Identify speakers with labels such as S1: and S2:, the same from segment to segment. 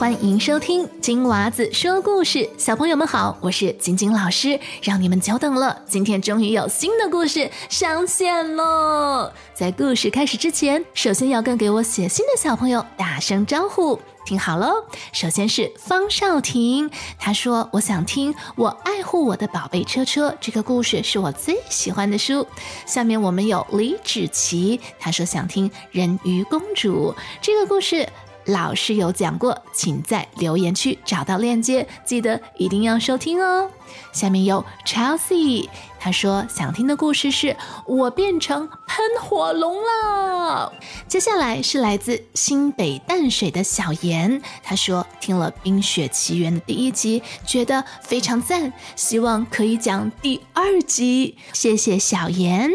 S1: 欢迎收听金娃子说故事，小朋友们好，我是晶晶老师，让你们久等了，今天终于有新的故事上线喽！在故事开始之前，首先要跟给我写信的小朋友打声招呼，听好喽。首先是方少婷，他说我想听《我爱护我的宝贝车车》这个故事，是我最喜欢的书。下面我们有李芷琪，他说想听《人鱼公主》这个故事。老师有讲过，请在留言区找到链接，记得一定要收听哦。下面有 Chelsea，他说想听的故事是我变成喷火龙了。接下来是来自新北淡水的小严，他说听了《冰雪奇缘》的第一集，觉得非常赞，希望可以讲第二集。谢谢小严。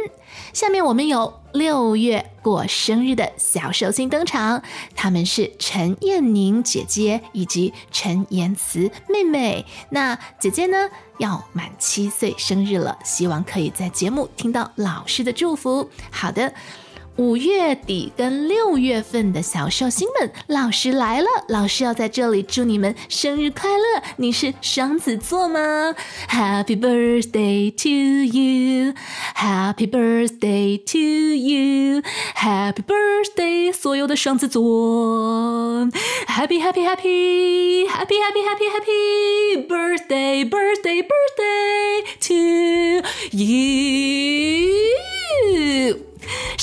S1: 下面我们有六月过生日的小寿星登场，他们是陈燕宁姐姐以及陈妍慈妹妹。那姐姐呢要满七岁生日了，希望可以在节目听到老师的祝福。好的。五月底跟六月份的小寿星们，老师来了，老师要在这里祝你们生日快乐。你是双子座吗？Happy birthday to you，Happy birthday to you，Happy birthday，所有的双子座，Happy Happy Happy Happy Happy Happy Happy birthday，birthday birthday to you。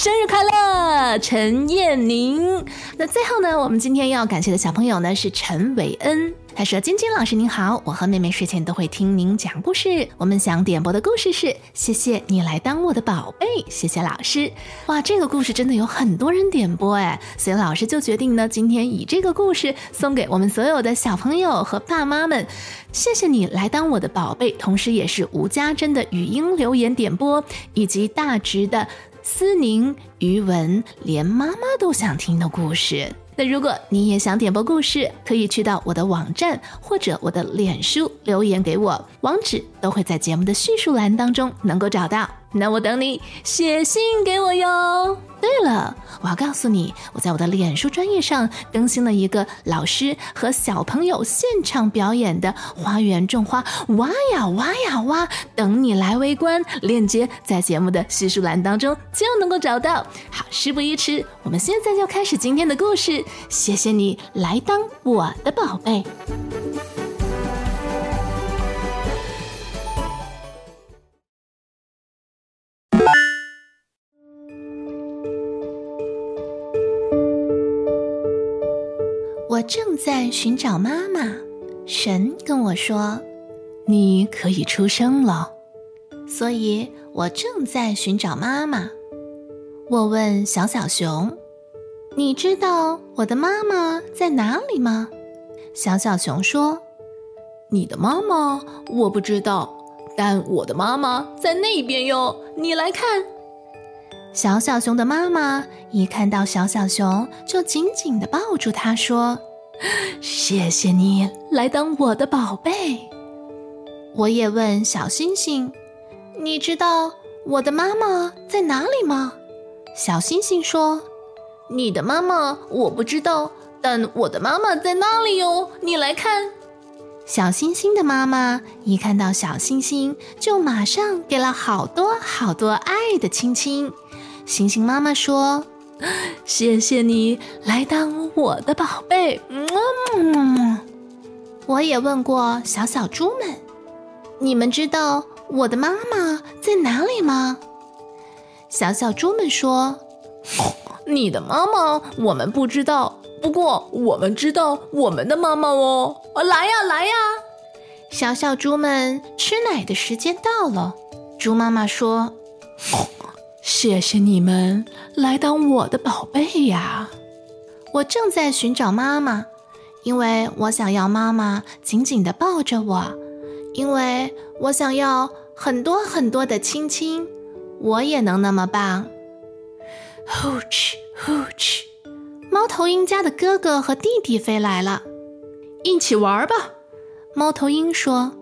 S1: 生日快乐，陈燕宁。那最后呢，我们今天要感谢的小朋友呢是陈伟恩。他说：“晶晶老师您好，我和妹妹睡前都会听您讲故事。我们想点播的故事是：谢谢你来当我的宝贝。谢谢老师。哇，这个故事真的有很多人点播哎，所以老师就决定呢，今天以这个故事送给我们所有的小朋友和爸妈们。谢谢你来当我的宝贝，同时也是吴家珍的语音留言点播，以及大直的。”思宁、于文，连妈妈都想听的故事。那如果你也想点播故事，可以去到我的网站或者我的脸书留言给我，网址都会在节目的叙述栏当中能够找到。那我等你写信给我哟。对了，我要告诉你，我在我的脸书专业上更新了一个老师和小朋友现场表演的花园种花，挖呀挖呀挖，等你来围观。链接在节目的叙述栏当中就能够找到。好，事不宜迟，我们现在就开始今天的故事。谢谢你来当我的宝贝。正在寻找妈妈，神跟我说：“你可以出生了。”所以，我正在寻找妈妈。我问小小熊：“你知道我的妈妈在哪里吗？”小小熊说：“你的妈妈我不知道，但我的妈妈在那边哟。你来看。”小小熊的妈妈一看到小小熊，就紧紧地抱住它，说：“谢谢你来当我的宝贝。”我也问小星星：“你知道我的妈妈在哪里吗？”小星星说：“你的妈妈我不知道，但我的妈妈在那里哟。你来看。”小星星的妈妈一看到小星星，就马上给了好多好多爱的亲亲。星星妈妈说：“谢谢你来当我的宝贝。”嗯，我也问过小小猪们：“你们知道我的妈妈在哪里吗？”小小猪们说：“你的妈妈我们不知道，不过我们知道我们的妈妈哦。来呀，来呀！”小小猪们吃奶的时间到了，猪妈妈说。谢谢你们来当我的宝贝呀！我正在寻找妈妈，因为我想要妈妈紧紧地抱着我，因为我想要很多很多的亲亲。我也能那么棒。呼哧呼哧，猫头鹰家的哥哥和弟弟飞来了，一起玩吧。猫头鹰说：“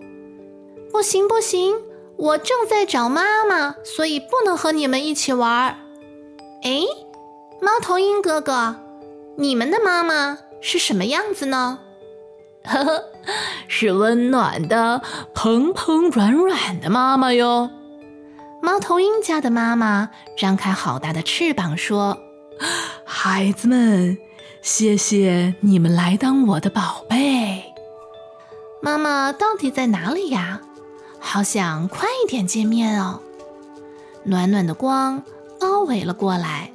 S1: 不行，不行。”我正在找妈妈，所以不能和你们一起玩。哎，猫头鹰哥哥，你们的妈妈是什么样子呢？呵呵，是温暖的、蓬蓬软软的妈妈哟。猫头鹰家的妈妈张开好大的翅膀说：“
S2: 孩子们，谢谢你们来当我的宝贝。
S1: 妈妈到底在哪里呀？好想快一点见面哦。”暖暖的光包围了过来，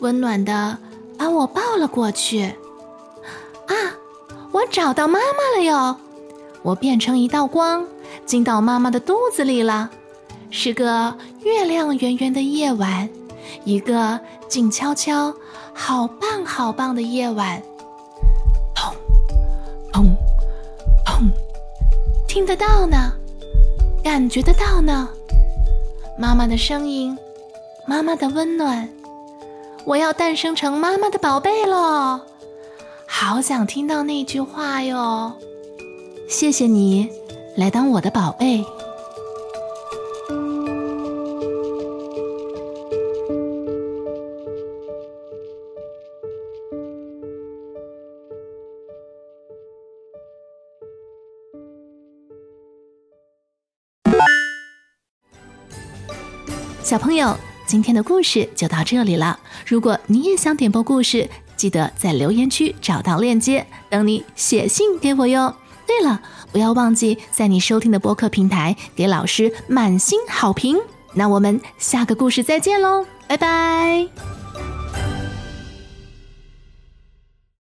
S1: 温暖的把我抱了过去。啊，我找到妈妈了哟！我变成一道光，进到妈妈的肚子里了。是个月亮圆圆的夜晚，一个静悄悄、好棒好棒的夜晚。
S2: 砰砰砰，
S1: 听得到呢，感觉得到呢。妈妈的声音，妈妈的温暖，我要诞生成妈妈的宝贝了，好想听到那句话哟！谢谢你来当我的宝贝。小朋友，今天的故事就到这里了。如果你也想点播故事，记得在留言区找到链接，等你写信给我哟。对了，不要忘记在你收听的播客平台给老师满星好评。那我们下个故事再见喽，拜拜。